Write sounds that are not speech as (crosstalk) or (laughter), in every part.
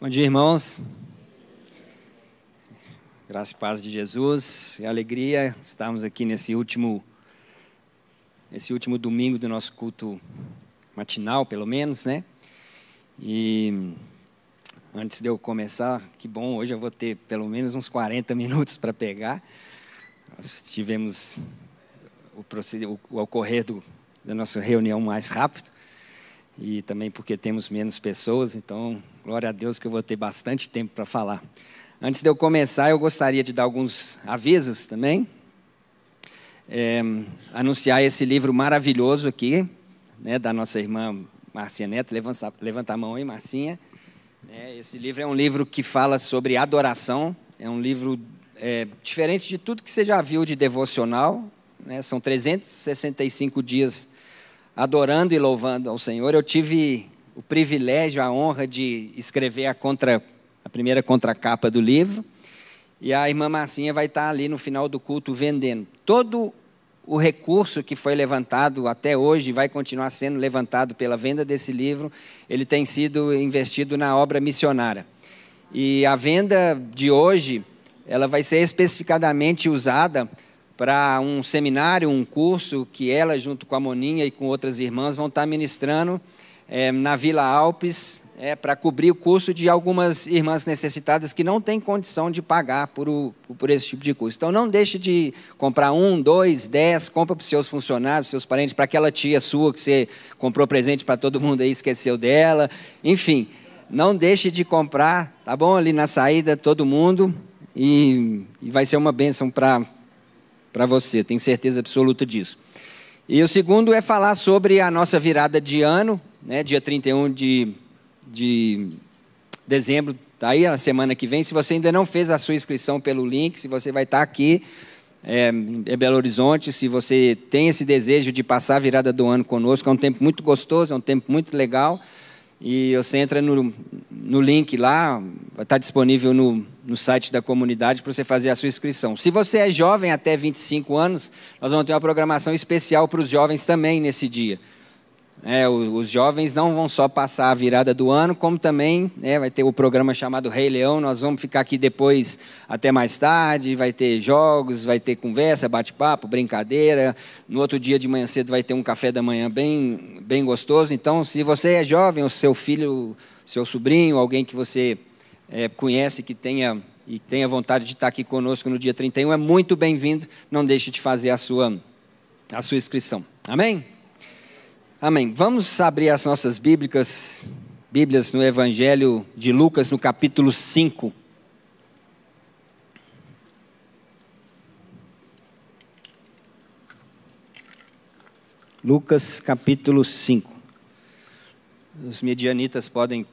Bom dia, irmãos. Graça e paz de Jesus. É alegria estarmos aqui nesse último esse último domingo do nosso culto matinal, pelo menos, né? E antes de eu começar, que bom, hoje eu vou ter pelo menos uns 40 minutos para pegar. Nós tivemos o, o, o ocorrer do, da nossa reunião mais rápido e também porque temos menos pessoas, então glória a Deus que eu vou ter bastante tempo para falar. Antes de eu começar, eu gostaria de dar alguns avisos também. É, anunciar esse livro maravilhoso aqui, né, da nossa irmã Marcinha Neto. Levanta, levanta a mão aí, Marcinha. É, esse livro é um livro que fala sobre adoração. É um livro é, diferente de tudo que você já viu de devocional. Né, são 365 dias adorando e louvando ao Senhor. Eu tive o privilégio, a honra de escrever a, contra, a primeira contracapa do livro. E a irmã Marcinha vai estar ali no final do culto vendendo. Todo o recurso que foi levantado até hoje, vai continuar sendo levantado pela venda desse livro, ele tem sido investido na obra missionária. E a venda de hoje, ela vai ser especificadamente usada para um seminário, um curso que ela, junto com a Moninha e com outras irmãs, vão estar ministrando é, na Vila Alpes, é, para cobrir o curso de algumas irmãs necessitadas que não têm condição de pagar por, o, por esse tipo de curso. Então, não deixe de comprar um, dois, dez, compra para os seus funcionários, seus parentes, para aquela tia sua que você comprou presente para todo mundo aí, esqueceu dela. Enfim, não deixe de comprar, tá bom? Ali na saída, todo mundo. E, e vai ser uma bênção para você, tenho certeza absoluta disso. E o segundo é falar sobre a nossa virada de ano, né, dia 31 de, de dezembro, está aí a semana que vem. Se você ainda não fez a sua inscrição pelo link, se você vai estar tá aqui é, em Belo Horizonte, se você tem esse desejo de passar a virada do ano conosco, é um tempo muito gostoso, é um tempo muito legal. E você entra no, no link lá, vai estar disponível no, no site da comunidade para você fazer a sua inscrição. Se você é jovem até 25 anos, nós vamos ter uma programação especial para os jovens também nesse dia. É, os jovens não vão só passar a virada do ano, como também né, vai ter o programa chamado Rei Leão. Nós vamos ficar aqui depois até mais tarde. Vai ter jogos, vai ter conversa, bate-papo, brincadeira. No outro dia de manhã cedo vai ter um café da manhã bem, bem gostoso. Então, se você é jovem, o seu filho, seu sobrinho, alguém que você é, conhece que tenha e tenha vontade de estar aqui conosco no dia 31, é muito bem-vindo. Não deixe de fazer a sua, a sua inscrição. Amém? Amém. Vamos abrir as nossas bíblicas, Bíblias no Evangelho de Lucas, no capítulo 5. Lucas, capítulo 5. Os medianitas podem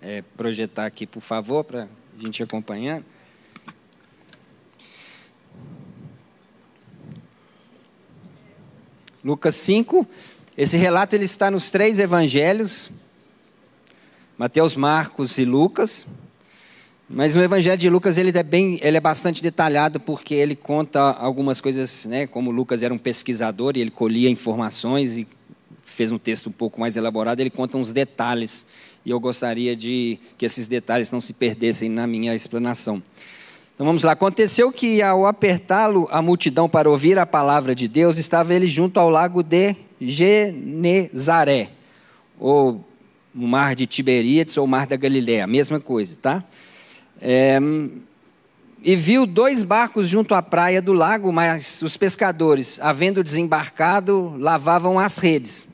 é, projetar aqui, por favor, para a gente acompanhar. Lucas 5. Esse relato ele está nos três evangelhos, Mateus, Marcos e Lucas. Mas no Evangelho de Lucas ele é, bem, ele é bastante detalhado porque ele conta algumas coisas, né, como Lucas era um pesquisador e ele colhia informações e fez um texto um pouco mais elaborado, ele conta uns detalhes e eu gostaria de que esses detalhes não se perdessem na minha explanação. Então vamos lá. Aconteceu que ao apertá-lo a multidão para ouvir a palavra de Deus, estava ele junto ao lago de Genezaré, ou o mar de Tiberíades ou o mar da Galiléia, a mesma coisa, tá? É, e viu dois barcos junto à praia do lago, mas os pescadores, havendo desembarcado, lavavam as redes.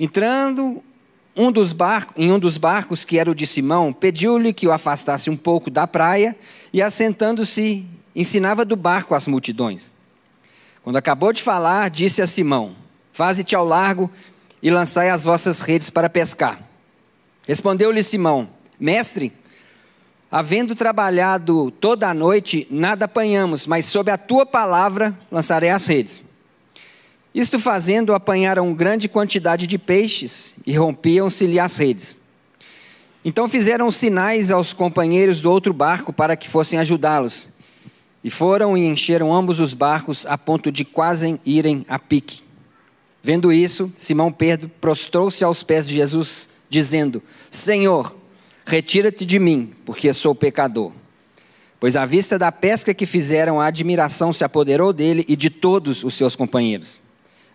Entrando um dos barcos, em um dos barcos, que era o de Simão, pediu-lhe que o afastasse um pouco da praia e, assentando-se, ensinava do barco às multidões. Quando acabou de falar, disse a Simão: Faze-te ao largo e lançai as vossas redes para pescar. Respondeu-lhe Simão: Mestre, havendo trabalhado toda a noite, nada apanhamos, mas sob a tua palavra lançarei as redes. Isto fazendo, apanharam grande quantidade de peixes e rompiam-se-lhe as redes. Então fizeram sinais aos companheiros do outro barco para que fossem ajudá-los. E foram e encheram ambos os barcos a ponto de quase irem a pique. Vendo isso, Simão Pedro prostrou-se aos pés de Jesus, dizendo: Senhor, retira-te de mim, porque sou pecador. Pois à vista da pesca que fizeram, a admiração se apoderou dele e de todos os seus companheiros,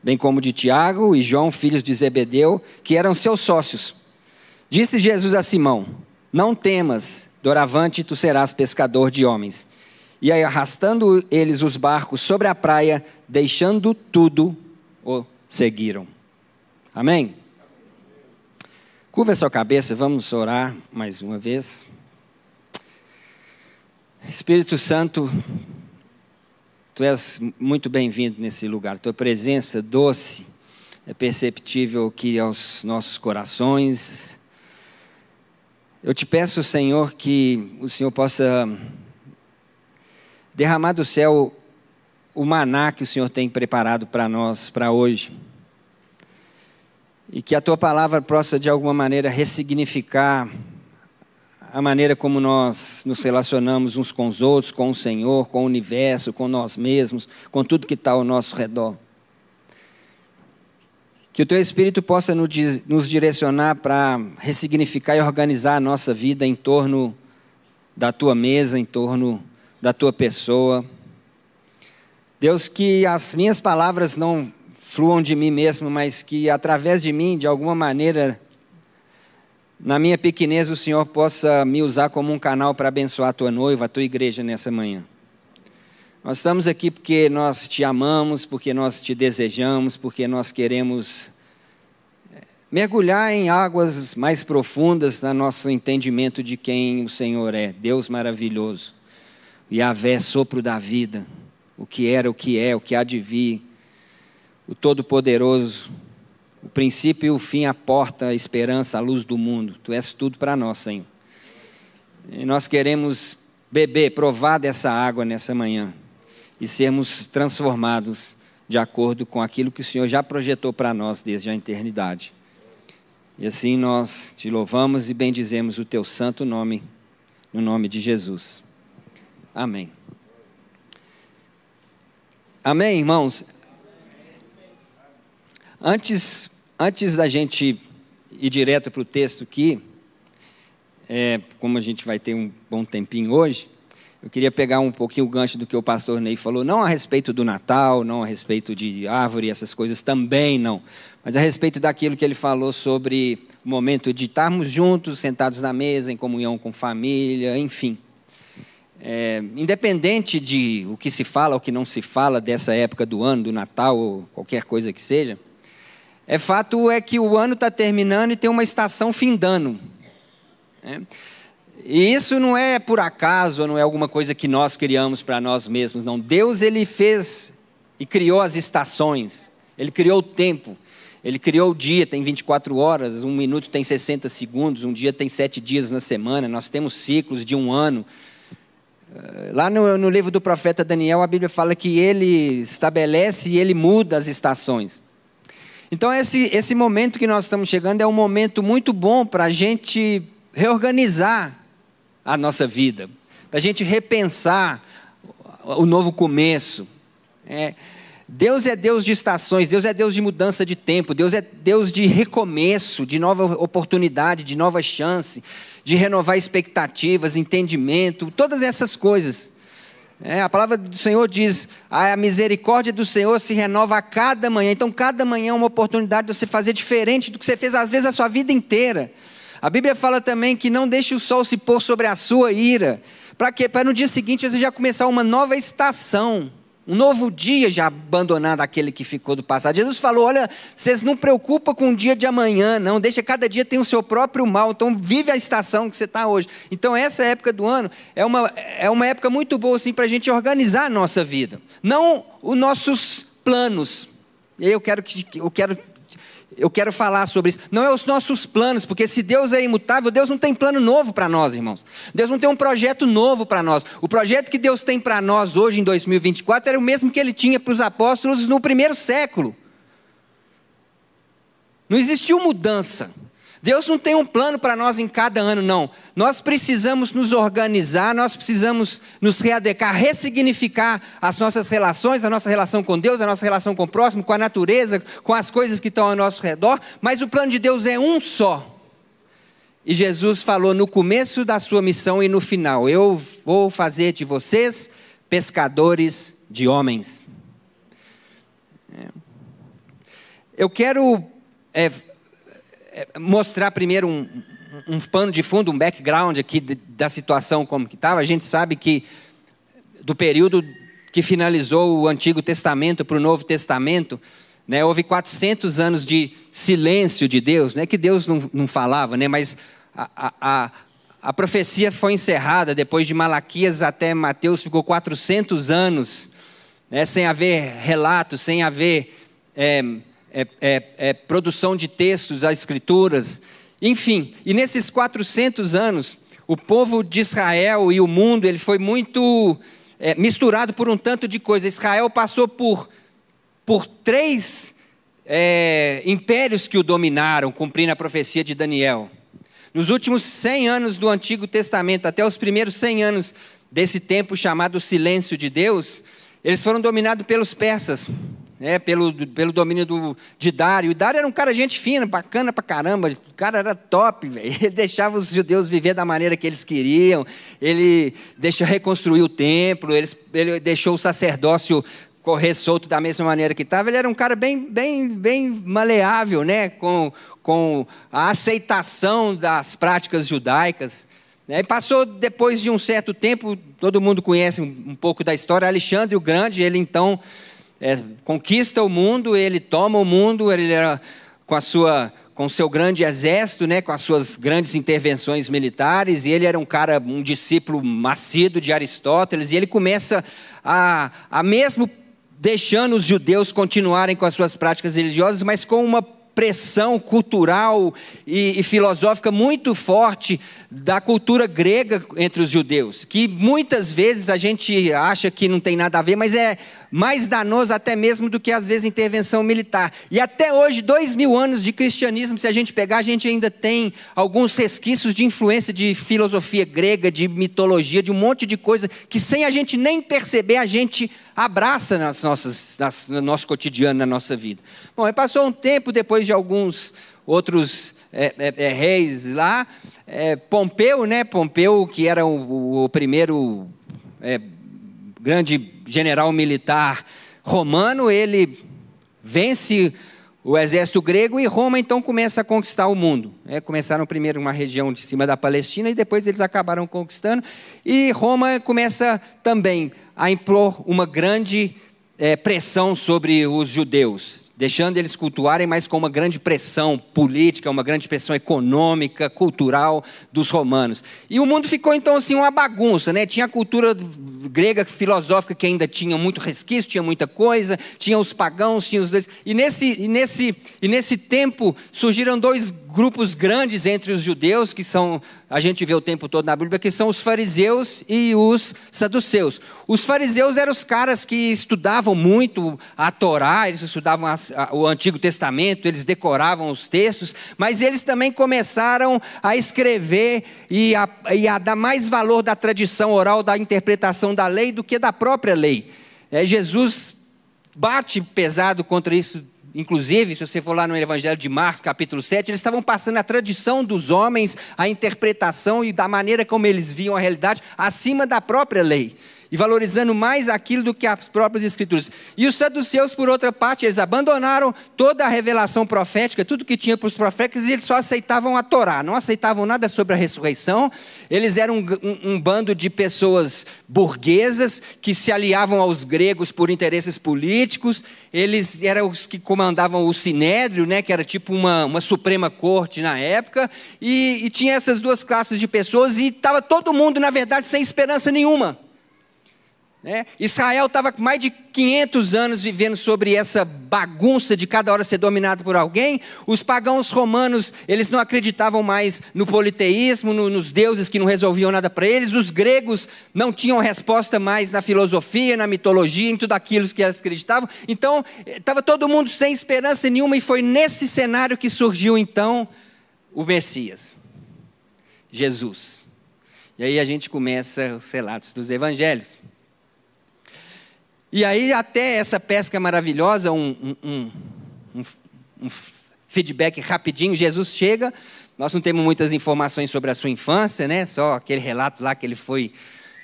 bem como de Tiago e João, filhos de Zebedeu, que eram seus sócios. Disse Jesus a Simão: Não temas, doravante tu serás pescador de homens. E aí, arrastando eles os barcos sobre a praia, deixando tudo, o seguiram. Amém? Curva sua cabeça, vamos orar mais uma vez. Espírito Santo, tu és muito bem-vindo nesse lugar. Tua presença doce é perceptível aqui aos nossos corações. Eu te peço, Senhor, que o Senhor possa derramar do céu o maná que o Senhor tem preparado para nós, para hoje. E que a tua palavra possa, de alguma maneira, ressignificar a maneira como nós nos relacionamos uns com os outros, com o Senhor, com o universo, com nós mesmos, com tudo que está ao nosso redor. Que o teu Espírito possa nos direcionar para ressignificar e organizar a nossa vida em torno da tua mesa, em torno da tua pessoa. Deus, que as minhas palavras não fluam de mim mesmo, mas que através de mim, de alguma maneira, na minha pequenez, o Senhor possa me usar como um canal para abençoar a tua noiva, a tua igreja nessa manhã. Nós estamos aqui porque nós te amamos, porque nós te desejamos, porque nós queremos eh, mergulhar em águas mais profundas no nosso entendimento de quem o Senhor é, Deus maravilhoso. Yahvé, sopro da vida, o que era, o que é, o que há de vir, o Todo-Poderoso, o princípio e o fim, a porta, a esperança, a luz do mundo. Tu és tudo para nós, Senhor. E nós queremos beber, provar dessa água nessa manhã e sermos transformados de acordo com aquilo que o Senhor já projetou para nós desde a eternidade. E assim nós te louvamos e bendizemos o teu santo nome, no nome de Jesus. Amém. Amém, irmãos? Antes, antes da gente ir direto para o texto aqui, é, como a gente vai ter um bom tempinho hoje, eu queria pegar um pouquinho o gancho do que o pastor Ney falou, não a respeito do Natal, não a respeito de árvore, essas coisas também não, mas a respeito daquilo que ele falou sobre o momento de estarmos juntos, sentados na mesa, em comunhão com família, enfim. É, independente de o que se fala ou que não se fala dessa época do ano, do Natal ou qualquer coisa que seja, é fato é que o ano está terminando e tem uma estação findando. É. E isso não é por acaso, não é alguma coisa que nós criamos para nós mesmos, não. Deus ele fez e criou as estações. Ele criou o tempo. Ele criou o dia, tem 24 horas, um minuto tem 60 segundos, um dia tem sete dias na semana, nós temos ciclos de um ano. Eh, lá no, no, livro do profeta Daniel, a Bíblia fala que ele estabelece e ele muda as estações. Então, esse, esse momento que nós estamos chegando é um momento muito bom para a gente reorganizar a nossa vida, para a gente repensar o novo começo. É, Deus é Deus de estações, Deus é Deus de mudança de tempo, Deus é Deus de recomeço, de nova oportunidade, de nova chance de renovar expectativas, entendimento, todas essas coisas. É, a palavra do Senhor diz: a misericórdia do Senhor se renova a cada manhã. Então, cada manhã é uma oportunidade de você fazer diferente do que você fez, às vezes, a sua vida inteira. A Bíblia fala também que não deixe o sol se pôr sobre a sua ira. Para quê? Para no dia seguinte você já começar uma nova estação um novo dia já abandonado aquele que ficou do passado. Jesus falou: olha, vocês não preocupam com o dia de amanhã, não, deixa cada dia tem o seu próprio mal, então vive a estação que você está hoje. Então, essa época do ano é uma, é uma época muito boa assim, para a gente organizar a nossa vida, não os nossos planos. Eu quero, que, eu quero eu quero falar sobre isso. Não é os nossos planos, porque se Deus é imutável, Deus não tem plano novo para nós, irmãos. Deus não tem um projeto novo para nós. O projeto que Deus tem para nós hoje, em 2024, era o mesmo que ele tinha para os apóstolos no primeiro século. Não existiu mudança. Deus não tem um plano para nós em cada ano, não. Nós precisamos nos organizar, nós precisamos nos readequar, ressignificar as nossas relações, a nossa relação com Deus, a nossa relação com o próximo, com a natureza, com as coisas que estão ao nosso redor, mas o plano de Deus é um só. e Jesus falou no começo da sua missão e no final: Eu vou fazer de vocês pescadores de homens. É. Eu quero é, mostrar primeiro um, um pano de fundo, um background aqui da situação como que estava. A gente sabe que do período que finalizou o Antigo Testamento para o Novo Testamento, né, houve 400 anos de silêncio de Deus, não é que Deus não, não falava, né, mas a, a, a profecia foi encerrada depois de Malaquias até Mateus, ficou 400 anos, né, sem haver relatos, sem haver é, é, é, é, produção de textos, as escrituras, enfim, e nesses 400 anos, o povo de Israel e o mundo, ele foi muito é, misturado por um tanto de coisa. Israel passou por, por três é, impérios que o dominaram, cumprindo a profecia de Daniel. Nos últimos 100 anos do Antigo Testamento, até os primeiros 100 anos desse tempo chamado silêncio de Deus, eles foram dominados pelos persas né, pelo, pelo domínio do, de Dário. O Dário era um cara gente fina, bacana pra caramba, o cara era top, véio. (laughs) ele deixava os judeus viver da maneira que eles queriam, ele deixou reconstruir o templo, ele, ele deixou o sacerdócio correr solto da mesma maneira que estava. Ele era um cara bem, bem, bem maleável, né, com, com a aceitação das práticas judaicas. Né. E passou depois de um certo tempo, todo mundo conhece um pouco da história, Alexandre o Grande, ele então é, conquista o mundo, ele toma o mundo, ele era com a sua com seu grande exército, né, com as suas grandes intervenções militares, e ele era um cara, um discípulo macido de Aristóteles, e ele começa a, a mesmo deixando os judeus continuarem com as suas práticas religiosas, mas com uma pressão cultural e, e, filosófica muito forte da cultura grega entre os judeus, que muitas vezes a gente acha que não tem nada a ver, mas é mais danoso até mesmo do que às vezes intervenção militar. E até hoje, dois mil anos de cristianismo, se a gente pegar, a gente ainda tem alguns resquícios de influência de filosofia grega, de mitologia, de um monte de coisa que sem a gente nem perceber, a gente abraça nas nossas, nas, no nosso cotidiano, na nossa vida. Bom, passou um tempo depois de alguns outros é, é, é, reis lá, é, Pompeu, né? Pompeu, que era o, o primeiro é, grande general militar romano, ele vence o exército grego e Roma então começa a conquistar o mundo. É, começaram primeiro uma região de cima da Palestina e depois eles acabaram conquistando. E Roma começa também a impor uma grande é, pressão sobre os judeus deixando eles cultuarem, mas com uma grande pressão política, uma grande pressão econômica, cultural dos romanos. E o mundo ficou então assim uma bagunça, né? Tinha a cultura grega filosófica que ainda tinha muito resquício, tinha muita coisa, tinha os pagãos, tinha os dois. E nesse, e nesse, e nesse tempo surgiram dois grupos grandes entre os judeus, que são, a gente vê o tempo todo na Bíblia, que são os fariseus e os saduceus. Os fariseus eram os caras que estudavam muito a Torá, eles estudavam a, a, o Antigo Testamento, eles decoravam os textos, mas eles também começaram a escrever e a, e a dar mais valor da tradição oral, da interpretação da lei, do que da própria lei. É, Jesus bate pesado contra isso Inclusive, se você for lá no Evangelho de Marcos, capítulo 7, eles estavam passando a tradição dos homens, a interpretação e da maneira como eles viam a realidade acima da própria lei e valorizando mais aquilo do que as próprias escrituras. E os saduceus, por outra parte, eles abandonaram toda a revelação profética, tudo que tinha para os profetas, e eles só aceitavam a Torá, não aceitavam nada sobre a ressurreição. Eles eram um, um, um bando de pessoas burguesas que se aliavam aos gregos por interesses políticos. Eles eram os que comandavam o sinédrio, né, que era tipo uma, uma suprema corte na época, e, e tinha essas duas classes de pessoas, e estava todo mundo, na verdade, sem esperança nenhuma. Né? Israel estava mais de 500 anos vivendo sobre essa bagunça de cada hora ser dominado por alguém. Os pagãos romanos, eles não acreditavam mais no politeísmo, no, nos deuses que não resolviam nada para eles. Os gregos não tinham resposta mais na filosofia, na mitologia, em tudo aquilo que eles acreditavam. Então, estava todo mundo sem esperança nenhuma e foi nesse cenário que surgiu então o Messias, Jesus. E aí a gente começa os relatos dos evangelhos. E aí, até essa pesca maravilhosa, um, um, um, um feedback rapidinho, Jesus chega Nós não temos muitas informações sobre a sua infância, né? Só aquele relato lá que ele foi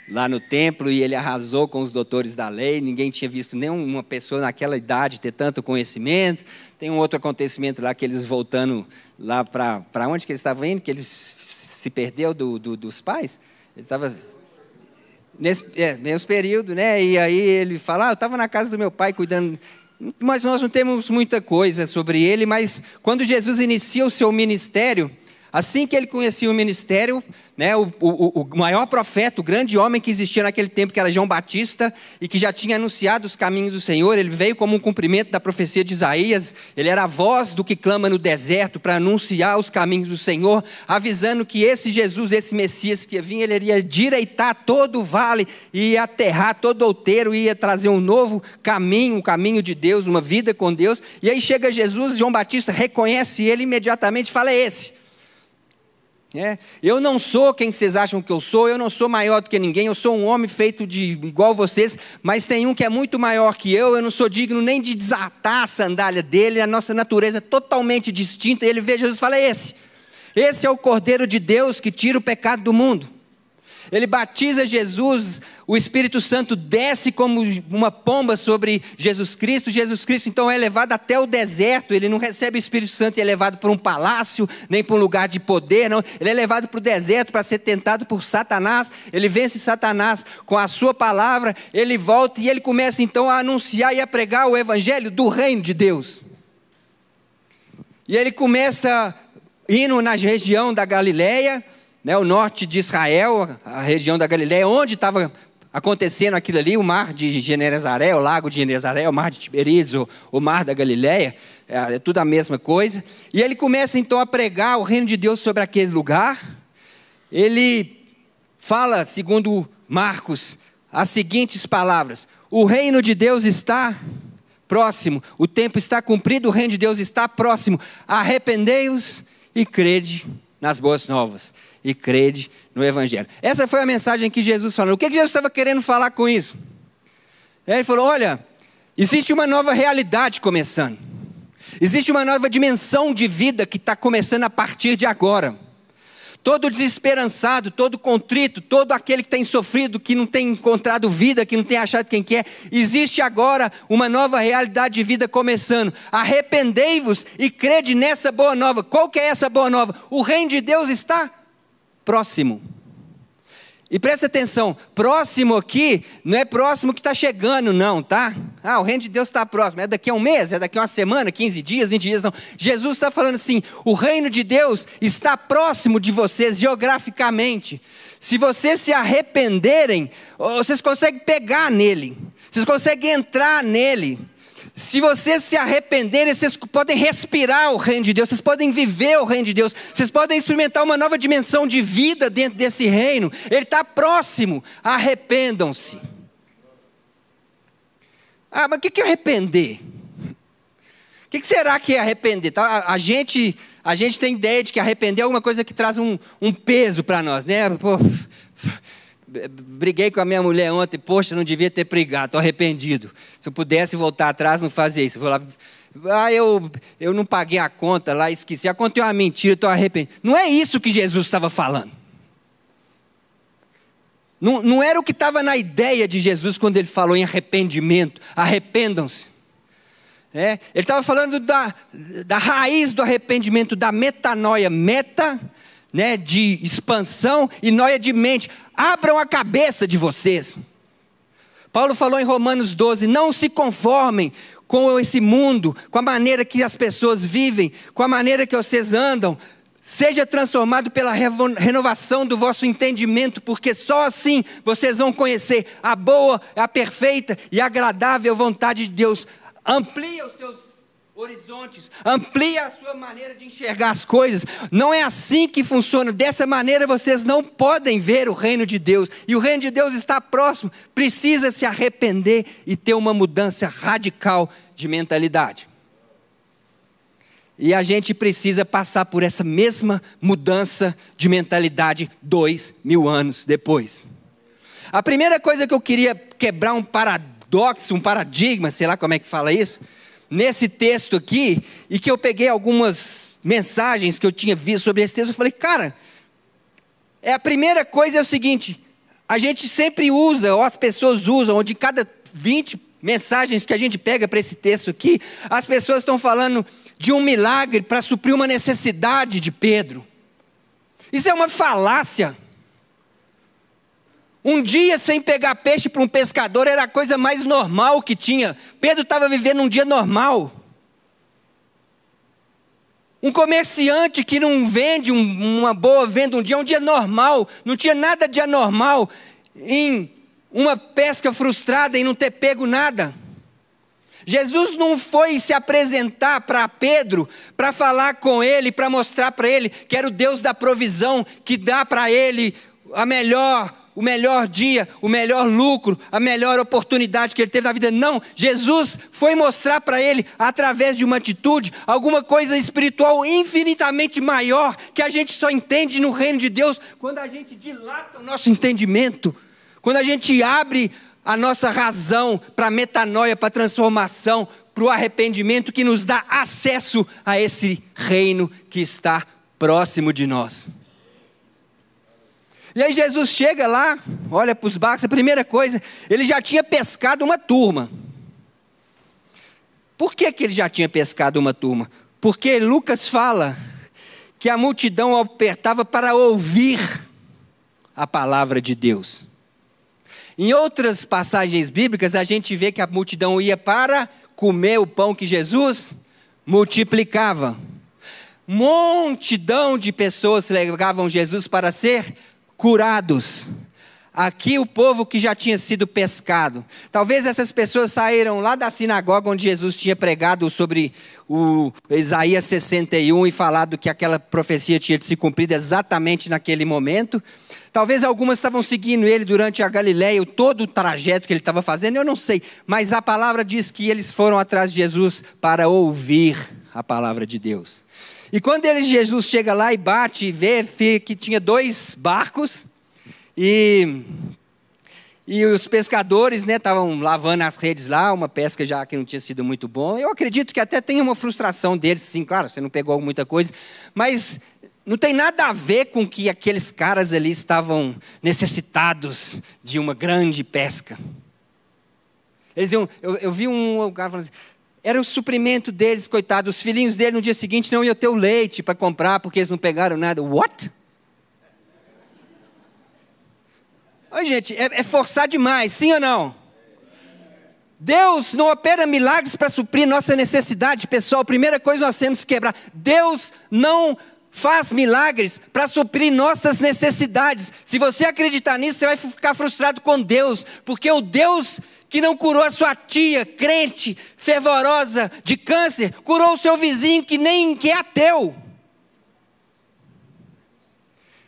lá no templo e ele arrasou com os doutores da lei. Ninguém tinha visto nenhuma pessoa naquela idade ter tanto conhecimento. Tem um outro acontecimento lá que eles voltando lá para onde que eles estavam indo, que ele se perdeu do, do, dos pais. Ele estava nesse é, mesmo período, né? E aí ele fala: ah, eu estava na casa do meu pai cuidando mas nós não temos muita coisa sobre ele, mas quando Jesus inicia o seu ministério, Assim que ele conhecia o ministério, né, o, o, o, maior profeta, o grande homem que existia naquele tempo, que era João Batista, e que já tinha anunciado os caminhos do Senhor, ele veio como um cumprimento da profecia de Isaías, ele era a voz do que clama no deserto para anunciar os caminhos do Senhor, avisando que esse Jesus, esse Messias que vinha, ele iria direitar todo o vale, ia aterrar todo o outeiro, ia trazer um novo caminho, um caminho de Deus, uma vida com Deus. E aí chega Jesus, João Batista reconhece ele imediatamente e fala: É esse. É, eu não sou quem vocês acham que eu sou, eu não sou maior do que ninguém, eu sou um homem feito de igual vocês, mas tem um que é muito maior que eu, eu não sou digno nem de desatar a sandália dele, a nossa natureza é totalmente distinta. E ele vê Jesus e fala: Esse, esse é o Cordeiro de Deus que tira o pecado do mundo. Ele batiza Jesus, o Espírito Santo desce como uma pomba sobre Jesus Cristo. Jesus Cristo então é levado até o deserto. Ele não recebe o Espírito Santo e é levado para um palácio, nem para um lugar de poder, não. Ele é levado para o deserto para ser tentado por Satanás. Ele vence Satanás com a sua palavra. Ele volta e ele começa então a anunciar e a pregar o evangelho do reino de Deus. E ele começa indo na região da Galileia né, o norte de Israel, a região da Galiléia, onde estava acontecendo aquilo ali, o mar de Genezaré, o lago de Genezaré, o mar de Tiberíades, o, o mar da Galiléia, é, é tudo a mesma coisa. E ele começa então a pregar o reino de Deus sobre aquele lugar. Ele fala, segundo Marcos, as seguintes palavras: O reino de Deus está próximo, o tempo está cumprido, o reino de Deus está próximo. Arrependei-os e crede nas boas novas e crede no Evangelho. Essa foi a mensagem que Jesus falou. O que Jesus estava querendo falar com isso? Ele falou: olha, existe uma nova realidade começando, existe uma nova dimensão de vida que está começando a partir de agora. Todo desesperançado, todo contrito, todo aquele que tem sofrido, que não tem encontrado vida, que não tem achado quem quer, existe agora uma nova realidade de vida começando. Arrependei-vos e crede nessa boa nova. Qual que é essa boa nova? O reino de Deus está próximo. E presta atenção, próximo aqui não é próximo que está chegando, não, tá? Ah, o reino de Deus está próximo. É daqui a um mês, é daqui a uma semana, 15 dias, 20 dias, não. Jesus está falando assim: o reino de Deus está próximo de vocês geograficamente. Se vocês se arrependerem, vocês conseguem pegar nele, vocês conseguem entrar nele. Se vocês se arrependerem, vocês podem respirar o reino de Deus, vocês podem viver o reino de Deus, vocês podem experimentar uma nova dimensão de vida dentro desse reino. Ele está próximo. Arrependam-se. Ah, mas o que é arrepender? O que será que é arrepender? Tá, a, gente, a gente tem ideia de que arrepender é alguma coisa que traz um, um peso para nós, né? Pô, briguei com a minha mulher ontem, poxa, não devia ter brigado, estou arrependido. Se eu pudesse voltar atrás, não fazia isso. Eu vou lá, ah, eu, eu não paguei a conta lá, esqueci. A conta é uma mentira, estou arrependido. Não é isso que Jesus estava falando. Não, não era o que estava na ideia de Jesus quando ele falou em arrependimento. Arrependam-se. É, ele estava falando da, da raiz do arrependimento, da metanoia. Meta né, de expansão e noia de mente. Abram a cabeça de vocês. Paulo falou em Romanos 12: não se conformem com esse mundo, com a maneira que as pessoas vivem, com a maneira que vocês andam. Seja transformado pela renovação do vosso entendimento, porque só assim vocês vão conhecer a boa, a perfeita e agradável vontade de Deus. Amplie os seus horizontes, amplia a sua maneira de enxergar as coisas. Não é assim que funciona. Dessa maneira vocês não podem ver o reino de Deus. E o reino de Deus está próximo. Precisa se arrepender e ter uma mudança radical de mentalidade. E a gente precisa passar por essa mesma mudança de mentalidade dois mil anos depois. A primeira coisa que eu queria quebrar um paradoxo, um paradigma, sei lá como é que fala isso, nesse texto aqui, e que eu peguei algumas mensagens que eu tinha visto sobre esse texto, eu falei, cara, é a primeira coisa é o seguinte: a gente sempre usa, ou as pessoas usam, ou de cada 20 mensagens que a gente pega para esse texto aqui, as pessoas estão falando de um milagre para suprir uma necessidade de Pedro. Isso é uma falácia. Um dia sem pegar peixe para um pescador era a coisa mais normal que tinha. Pedro estava vivendo um dia normal. Um comerciante que não vende um, uma boa venda um dia, é um dia normal, não tinha nada de anormal em uma pesca frustrada e não ter pego nada. Jesus não foi se apresentar para Pedro para falar com ele, para mostrar para ele que era o Deus da provisão, que dá para ele a melhor o melhor dia, o melhor lucro, a melhor oportunidade que ele teve na vida. Não, Jesus foi mostrar para ele, através de uma atitude, alguma coisa espiritual infinitamente maior, que a gente só entende no reino de Deus quando a gente dilata o nosso entendimento, quando a gente abre a nossa razão para metanoia, para transformação, para o arrependimento que nos dá acesso a esse reino que está próximo de nós. E aí Jesus chega lá, olha para os barcos, a primeira coisa, ele já tinha pescado uma turma. Por que, que ele já tinha pescado uma turma? Porque Lucas fala que a multidão apertava para ouvir a palavra de Deus. Em outras passagens bíblicas, a gente vê que a multidão ia para comer o pão que Jesus multiplicava. Multidão de pessoas levavam Jesus para ser curados. Aqui o povo que já tinha sido pescado. Talvez essas pessoas saíram lá da sinagoga onde Jesus tinha pregado sobre o Isaías 61 e falado que aquela profecia tinha se cumprido exatamente naquele momento. Talvez algumas estavam seguindo ele durante a Galileia, todo o trajeto que ele estava fazendo, eu não sei. Mas a palavra diz que eles foram atrás de Jesus para ouvir a palavra de Deus. E quando ele, Jesus chega lá e bate e vê, que tinha dois barcos e, e os pescadores estavam né, lavando as redes lá, uma pesca já que não tinha sido muito bom. Eu acredito que até tem uma frustração deles, sim, claro, você não pegou muita coisa, mas não tem nada a ver com que aqueles caras ali estavam necessitados de uma grande pesca. Eles iam, eu, eu vi um cara falando assim, era o suprimento deles, coitado. Os filhinhos dele no dia seguinte não iam ter o leite para comprar porque eles não pegaram nada. What? Oi, gente, é, é forçar demais, sim ou não? Deus não opera milagres para suprir nossa necessidade, pessoal. Primeira coisa nós temos que quebrar. Deus não faz milagres para suprir nossas necessidades. Se você acreditar nisso, você vai ficar frustrado com Deus, porque o Deus que não curou a sua tia, crente, fervorosa, de câncer, curou o seu vizinho que nem que é ateu.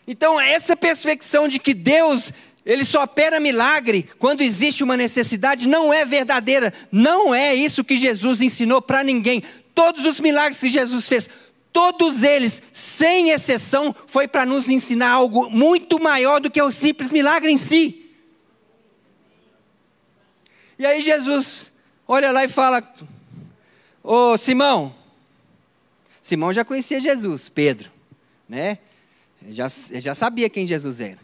Então, essa perspectiva de que Deus ele só opera milagre quando existe uma necessidade, não é verdadeira. Não é isso que Jesus ensinou para ninguém. Todos os milagres que Jesus fez, todos eles, sem exceção, foi para nos ensinar algo muito maior do que o simples milagre em si. E aí Jesus olha lá e fala: Ô Simão, Simão já conhecia Jesus, Pedro, né? Ele já, já sabia quem Jesus era.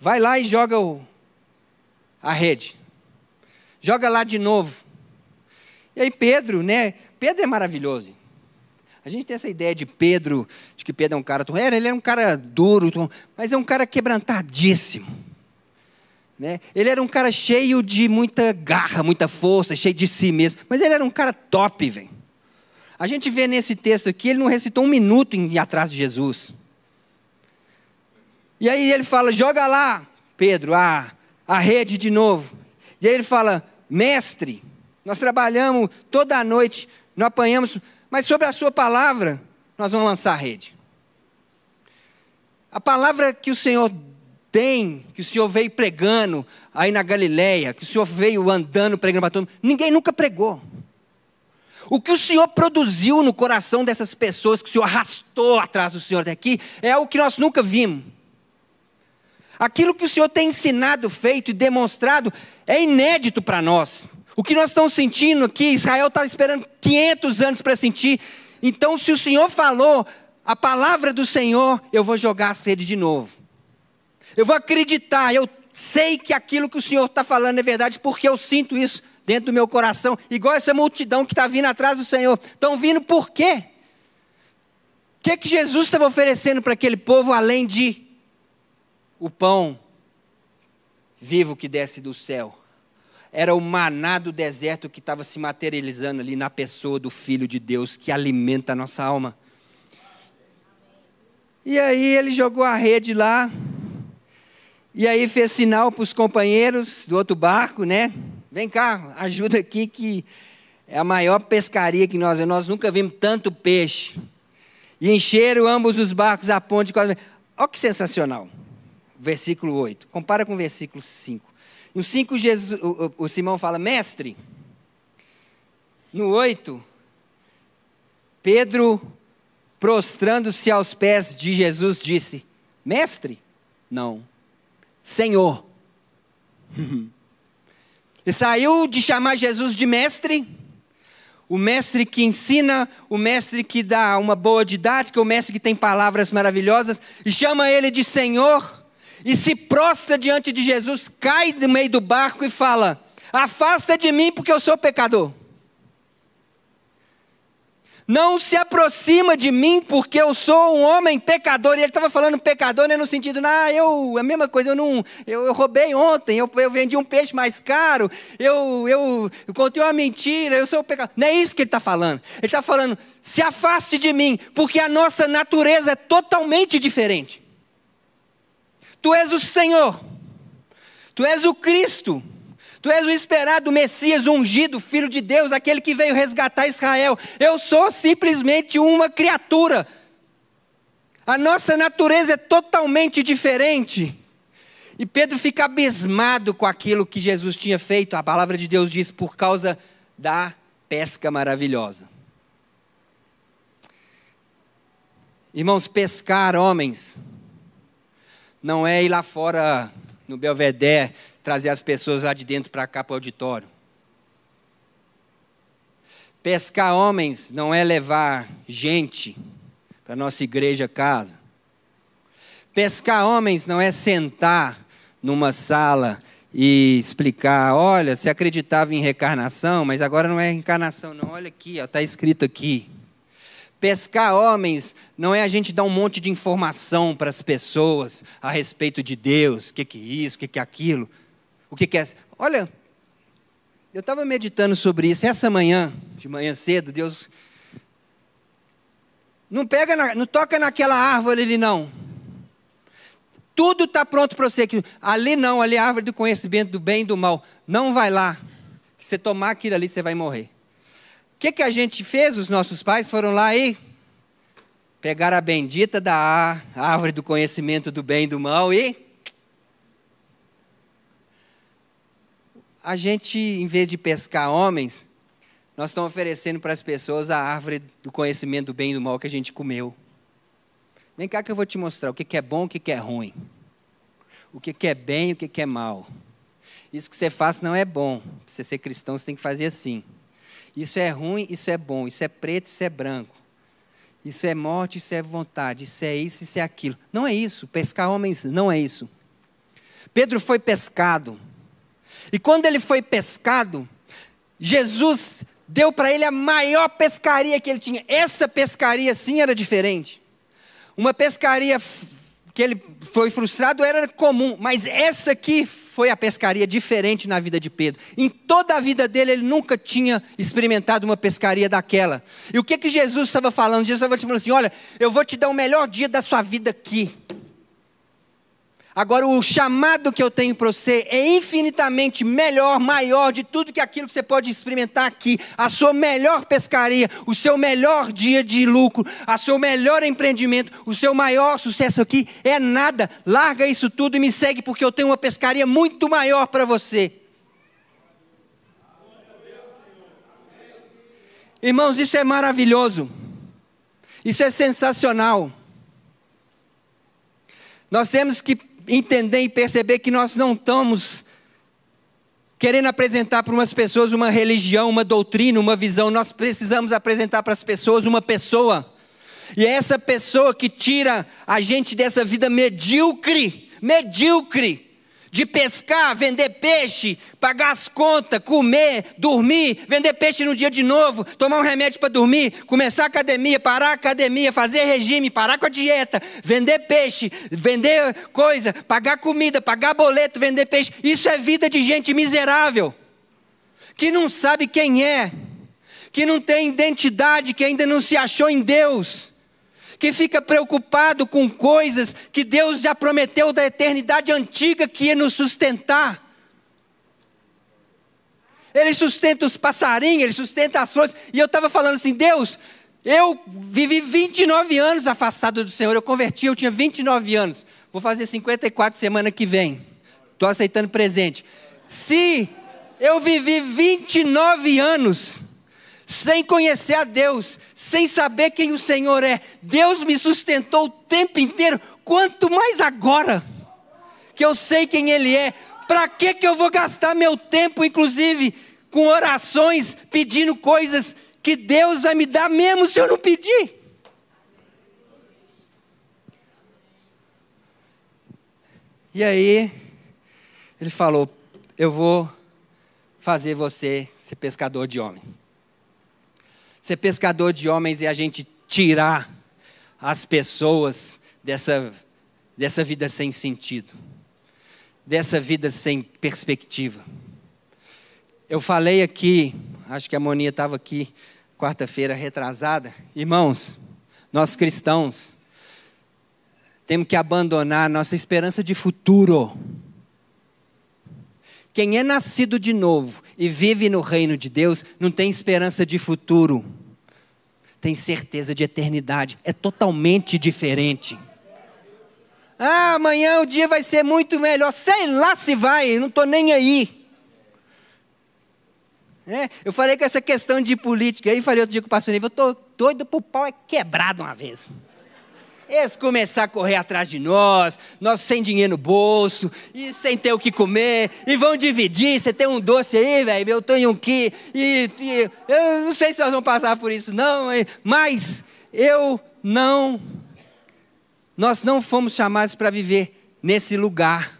Vai lá e joga o, a rede. Joga lá de novo. E aí Pedro, né? Pedro é maravilhoso. A gente tem essa ideia de Pedro, de que Pedro é um cara. Ele é um cara duro, mas é um cara quebrantadíssimo. Né? Ele era um cara cheio de muita garra, muita força, cheio de si mesmo. Mas ele era um cara top, velho. A gente vê nesse texto aqui, ele não recitou um minuto em ir atrás de Jesus. E aí ele fala: joga lá, Pedro, a, a rede de novo. E aí ele fala: mestre, nós trabalhamos toda a noite, não apanhamos, mas sobre a sua palavra, nós vamos lançar a rede. A palavra que o Senhor tem, que o Senhor veio pregando aí na Galileia, que o Senhor veio andando pregando para todo mundo, ninguém nunca pregou. O que o Senhor produziu no coração dessas pessoas, que o Senhor arrastou atrás do Senhor daqui, é algo que nós nunca vimos. Aquilo que o Senhor tem ensinado, feito e demonstrado é inédito para nós. O que nós estamos sentindo aqui, Israel está esperando 500 anos para sentir. Então, se o Senhor falou a palavra do Senhor, eu vou jogar a sede de novo. Eu vou acreditar, eu sei que aquilo que o Senhor está falando é verdade, porque eu sinto isso dentro do meu coração, igual essa multidão que está vindo atrás do Senhor. Estão vindo por quê? O que, que Jesus estava oferecendo para aquele povo, além de o pão vivo que desce do céu? era o maná do deserto que estava se materializando ali na pessoa do Filho de Deus que alimenta a nossa alma. E aí ele jogou a rede lá, e aí fez sinal para os companheiros do outro barco, né? Vem cá, ajuda aqui que é a maior pescaria que nós Nós nunca vimos tanto peixe. E encheram ambos os barcos a ponte. Olha que sensacional. Versículo 8. Compara com o versículo 5. No 5, Jesus, o, o Simão fala, mestre. No 8, Pedro, prostrando-se aos pés de Jesus, disse: Mestre? Não. Senhor. e saiu de chamar Jesus de mestre, o mestre que ensina, o mestre que dá uma boa didática, o mestre que tem palavras maravilhosas, e chama ele de Senhor e se prostra diante de Jesus, cai no meio do barco e fala: Afasta de mim, porque eu sou pecador. Não se aproxima de mim, porque eu sou um homem pecador. E ele estava falando pecador né, no sentido, ah, eu, a mesma coisa, eu não, eu, eu roubei ontem, eu, eu, vendi um peixe mais caro, eu, eu, eu contei uma mentira, eu sou pecador. Não é isso que ele está falando. Ele está falando, se afaste de mim, porque a nossa natureza é totalmente diferente. Tu és o Senhor, Tu és o Cristo, Tu és o esperado Messias ungido, Filho de Deus, aquele que veio resgatar Israel. Eu sou simplesmente uma criatura. A nossa natureza é totalmente diferente. E Pedro fica abismado com aquilo que Jesus tinha feito, a palavra de Deus diz, por causa da pesca maravilhosa. Irmãos, pescar homens não é ir lá fora no Belvedere trazer as pessoas lá de dentro para cá para o auditório. Pescar homens não é levar gente para nossa igreja casa. Pescar homens não é sentar numa sala e explicar, olha, se acreditava em reencarnação, mas agora não é reencarnação, não. Olha aqui, está escrito aqui. Pescar homens não é a gente dar um monte de informação para as pessoas a respeito de Deus, o que, que é isso, o que, que é aquilo, o que, é. Olha, eu estava meditando sobre isso essa manhã, de manhã cedo, Deus. Não pega, na, não toca naquela árvore ali não. Tudo está pronto para você. Ali não, ali é a árvore do conhecimento do bem e do mal. Não vai lá. Se você tomar aquilo ali, você vai morrer. O que, que a gente fez? Os nossos pais foram lá e pegaram a bendita da árvore do conhecimento do bem e do mal e. A gente, em vez de pescar homens, nós estamos oferecendo para as pessoas a árvore do conhecimento do bem e do mal que a gente comeu. Vem cá que eu vou te mostrar o que, é bom e o que, é ruim. O que, é bem e o que, que é mal. Isso que você faz não é bom. Para você ser cristão, você tem que fazer assim. Isso é ruim, isso é bom, isso é preto, isso é branco. Isso é morte, isso é vontade, isso é isso, isso é aquilo. Não é isso. Pescar homens não é isso. Pedro foi pescado. E quando ele foi pescado, Jesus deu para ele a maior pescaria que ele tinha. Essa pescaria sim era diferente. Uma pescaria que ele foi frustrado era comum, mas essa aqui foi a pescaria diferente na vida de Pedro. Em toda a vida dele, ele nunca tinha experimentado uma pescaria daquela. E o que, que Jesus estava falando? Jesus estava te falando assim: olha, eu vou te dar o melhor dia da sua vida aqui. Agora, o chamado que eu tenho para você é infinitamente melhor, maior de tudo que aquilo que você pode experimentar aqui. A sua melhor pescaria, o seu melhor dia de lucro, o seu melhor empreendimento, o seu maior sucesso aqui é nada. Larga isso tudo e me segue, porque eu tenho uma pescaria muito maior para você. Irmãos, isso é maravilhoso. Isso é sensacional. Nós temos que entender e perceber que nós não estamos querendo apresentar para umas pessoas uma religião, uma doutrina, uma visão. Nós precisamos apresentar para as pessoas uma pessoa. E é essa pessoa que tira a gente dessa vida medíocre, medíocre, de pescar, vender peixe, pagar as contas, comer, dormir, vender peixe no dia de novo, tomar um remédio para dormir, começar a academia, parar a academia, fazer regime, parar com a dieta, vender peixe, vender coisa, pagar comida, pagar boleto, vender peixe. Isso é vida de gente miserável, que não sabe quem é, que não tem identidade, que ainda não se achou em Deus que fica preocupado com coisas que Deus já prometeu da eternidade antiga que ia nos sustentar. Ele sustenta os passarinhos, ele sustenta as flores. E eu estava falando assim: Deus, eu vivi 29 anos afastado do Senhor. Eu converti, eu tinha 29 anos. Vou fazer 54 semana que vem. Estou aceitando presente. Se eu vivi 29 anos sem conhecer a Deus, sem saber quem o Senhor é. Deus me sustentou o tempo inteiro, quanto mais agora que eu sei quem Ele é. Para que, que eu vou gastar meu tempo, inclusive, com orações, pedindo coisas que Deus vai me dar, mesmo se eu não pedir? E aí, ele falou: Eu vou fazer você ser pescador de homens ser pescador de homens e a gente tirar as pessoas dessa, dessa vida sem sentido, dessa vida sem perspectiva. Eu falei aqui, acho que a Moninha estava aqui quarta-feira retrasada. Irmãos, nós cristãos temos que abandonar nossa esperança de futuro. Quem é nascido de novo e vive no reino de Deus não tem esperança de futuro tem certeza de eternidade. É totalmente diferente. Ah, amanhã o dia vai ser muito melhor. Sei lá se vai, não estou nem aí. É, eu falei com essa questão de política aí, falei outro dia com o pastor Neiva, eu estou doido para o pau é quebrado uma vez. Eles começar a correr atrás de nós, nós sem dinheiro no bolso, e sem ter o que comer, e vão dividir. Você tem um doce aí, velho, eu tenho um que, e, e, eu não sei se nós vamos passar por isso, não, mas eu não, nós não fomos chamados para viver nesse lugar.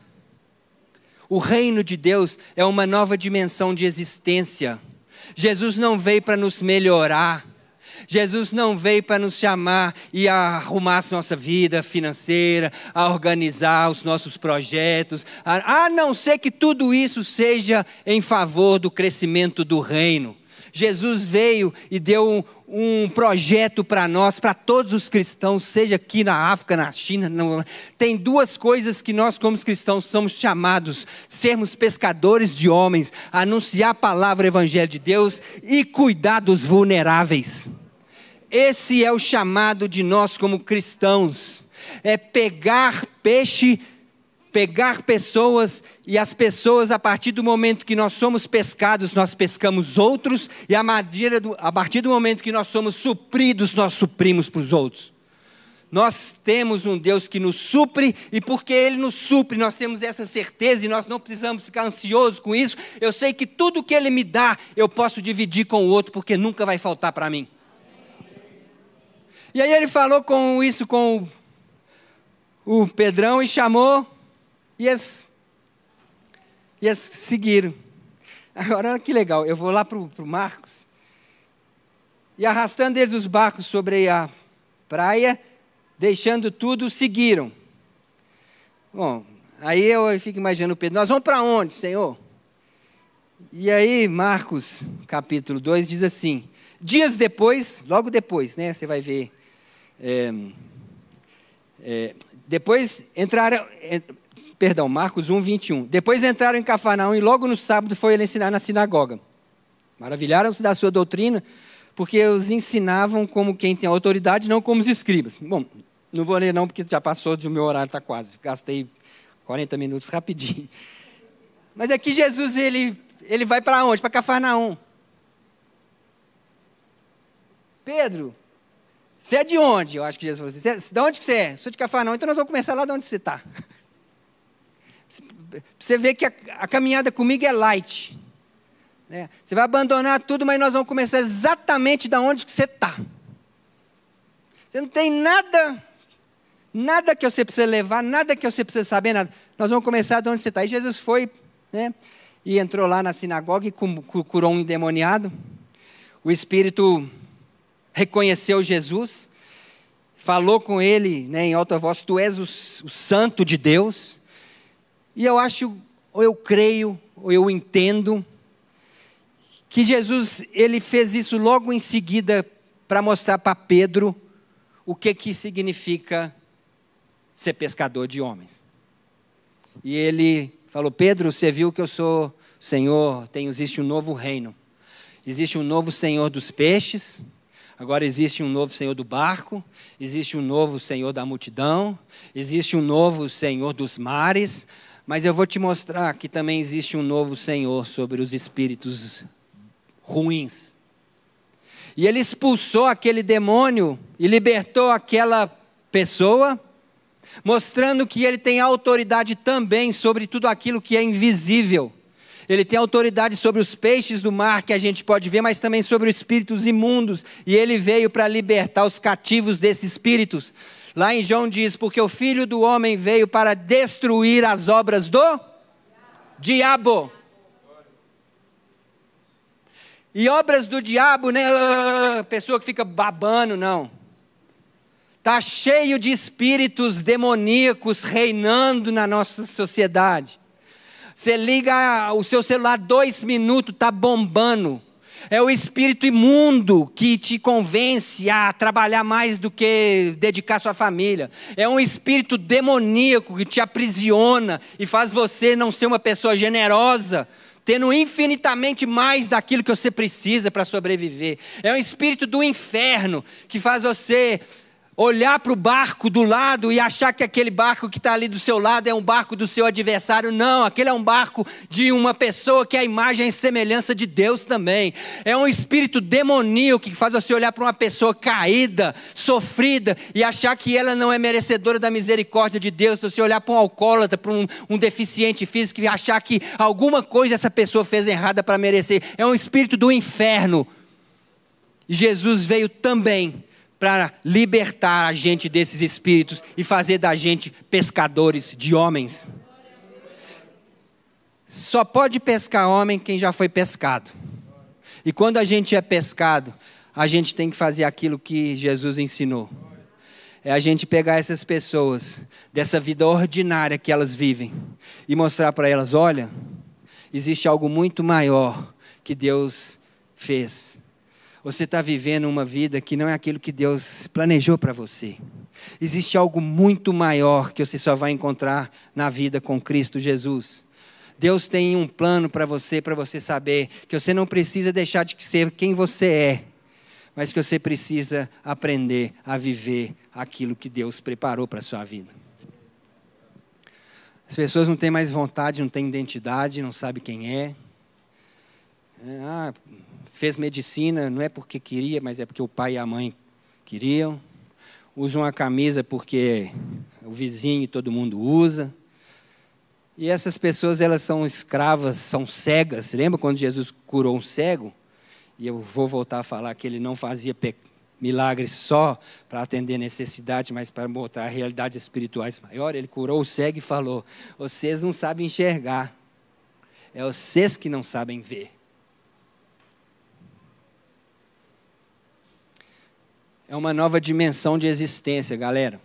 O reino de Deus é uma nova dimensão de existência. Jesus não veio para nos melhorar. Jesus não veio para nos chamar e arrumar a nossa vida financeira, a organizar os nossos projetos, a, a não ser que tudo isso seja em favor do crescimento do reino. Jesus veio e deu um, um projeto para nós, para todos os cristãos, seja aqui na África, na China. Tem duas coisas que nós, como cristãos, somos chamados: sermos pescadores de homens, anunciar a palavra, o evangelho de Deus e cuidar dos vulneráveis. Esse é o chamado de nós como cristãos: é pegar peixe, pegar pessoas, e as pessoas, a partir do momento que nós somos pescados, nós pescamos outros, e a, do, a partir do momento que nós somos supridos, nós suprimos para os outros. Nós temos um Deus que nos supre, e porque Ele nos supre, nós temos essa certeza e nós não precisamos ficar ansiosos com isso. Eu sei que tudo que Ele me dá, eu posso dividir com o outro, porque nunca vai faltar para mim. E aí ele falou com isso com o, o Pedrão e chamou, e eles, e eles seguiram. Agora, olha que legal, eu vou lá para o Marcos, e arrastando eles os barcos sobre a praia, deixando tudo, seguiram. Bom, aí eu fico imaginando o Pedro, nós vamos para onde, Senhor? E aí, Marcos, capítulo 2, diz assim: Dias depois, logo depois, né? Você vai ver é, é, depois entraram, é, perdão, Marcos 1, 21. Depois entraram em Cafarnaum e logo no sábado foi ele ensinar na sinagoga. Maravilharam-se da sua doutrina, porque os ensinavam como quem tem autoridade, não como os escribas. Bom, não vou ler não, porque já passou de o meu horário, está quase. Gastei 40 minutos rapidinho. Mas aqui Jesus, ele, ele vai para onde? Para Cafarnaum. Pedro, você é de onde? Eu acho que Jesus falou assim. De onde que você é? Sou de Cafarnaum, então nós vamos começar lá de onde você está. Você (laughs) vê que a, a caminhada comigo é light. Né? Você vai abandonar tudo, mas nós vamos começar exatamente da onde que você está. Você não tem nada, nada que você precisa levar, nada que você precisa saber, nada. Nós vamos começar de onde você está. E Jesus foi, né? E entrou lá na sinagoga e curou um endemoniado. O Espírito reconheceu Jesus, falou com ele né, em alta voz: Tu és o, o Santo de Deus. E eu acho, ou eu creio, ou eu entendo, que Jesus ele fez isso logo em seguida para mostrar para Pedro o que que significa ser pescador de homens. E ele falou: Pedro, você viu que eu sou Senhor, tem existe um novo reino. Existe um novo Senhor dos peixes, agora existe um novo Senhor do barco, existe um novo Senhor da multidão, existe um novo Senhor dos mares, mas eu vou te mostrar que também existe um novo Senhor sobre os espíritos ruins. E ele expulsou aquele demônio e libertou aquela pessoa, mostrando que ele tem autoridade também sobre tudo aquilo que é invisível. Ele tem autoridade sobre os peixes do mar que a gente pode ver, mas também sobre os espíritos imundos. E ele veio para libertar os cativos desses espíritos. Lá em João diz: Porque o filho do homem veio para destruir as obras do diabo. E obras do diabo, né? Pessoa que fica babando, não. Está cheio de espíritos demoníacos reinando na nossa sociedade. Você liga o seu celular dois minutos, está bombando. É o espírito imundo que te convence a trabalhar mais do que dedicar sua família. É um espírito demoníaco que te aprisiona e faz você não ser uma pessoa generosa, tendo infinitamente mais daquilo que você precisa para sobreviver. É um espírito do inferno que faz você olhar para o barco do lado e achar que aquele barco que está ali do seu lado é um barco do seu adversário. Não, aquele é um barco de uma pessoa que é a imagem e semelhança de Deus também. É um espírito demoníaco que faz você olhar para uma pessoa caída, sofrida e achar que ela não é merecedora da misericórdia de Deus. Você olhar para um alcoólatra, para um, um deficiente físico e achar que alguma coisa essa pessoa fez errada para merecer. É um espírito do inferno. Jesus veio também para libertar a gente desses espíritos e fazer da gente pescadores de homens. Só pode pescar homem quem já foi pescado. E quando a gente é pescado, a gente tem que fazer aquilo que Jesus ensinou. É a gente pegar essas pessoas, dessa vida ordinária que elas vivem, e mostrar para elas: olha, existe algo muito maior que Deus fez você está vivendo uma vida que não é aquilo que Deus planejou para você. Existe algo muito maior que você só vai encontrar na vida com Cristo Jesus. Deus tem um plano para você, para você saber que você não precisa deixar de ser quem você é, mas que você precisa aprender a viver aquilo que Deus preparou para a sua vida. As pessoas não têm mais vontade, não têm identidade, não sabem quem é. é ah, fez medicina, não é porque queria, mas é porque o pai e a mãe queriam. Usa uma camisa porque o vizinho e todo mundo usa. E essas pessoas, elas são escravas, são cegas. Lembra quando Jesus curou um cego? E eu vou voltar a falar que ele não fazia milagres só para atender necessidades, mas para mostrar realidades espirituais maiores. Ele curou o cego e falou: Vocês não sabem enxergar, é vocês que não sabem ver. É uma nova dimensão de existência, galera.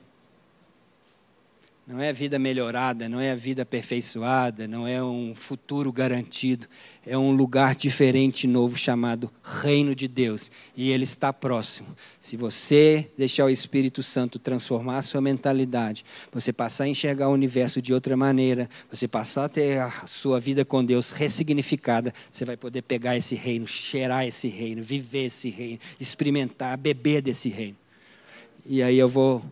Não é vida melhorada, não é a vida aperfeiçoada, não é um futuro garantido. É um lugar diferente, novo, chamado Reino de Deus. E ele está próximo. Se você deixar o Espírito Santo transformar a sua mentalidade, você passar a enxergar o universo de outra maneira, você passar a ter a sua vida com Deus ressignificada, você vai poder pegar esse reino, cheirar esse reino, viver esse reino, experimentar, beber desse reino. E aí eu vou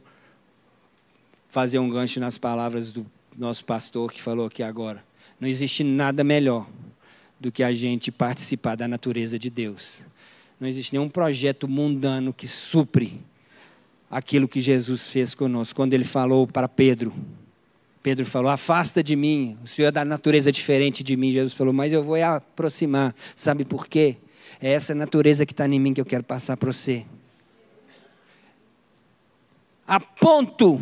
fazer um gancho nas palavras do nosso pastor que falou aqui agora. Não existe nada melhor do que a gente participar da natureza de Deus. Não existe nenhum projeto mundano que supre aquilo que Jesus fez conosco. Quando ele falou para Pedro, Pedro falou: Afasta de mim, o Senhor é da natureza diferente de mim. Jesus falou: Mas eu vou aproximar. Sabe por quê? É essa natureza que está em mim que eu quero passar para você. A ponto,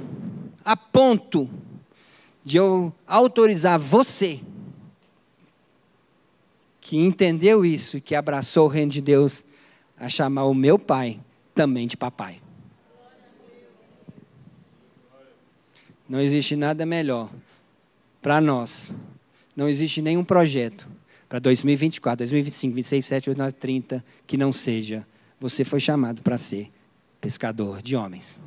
a ponto de eu autorizar você, que entendeu isso e que abraçou o reino de Deus, a chamar o meu pai também de papai. Não existe nada melhor para nós. Não existe nenhum projeto para 2024, 2025, 26, 27, 29, 30 que não seja. Você foi chamado para ser pescador de homens.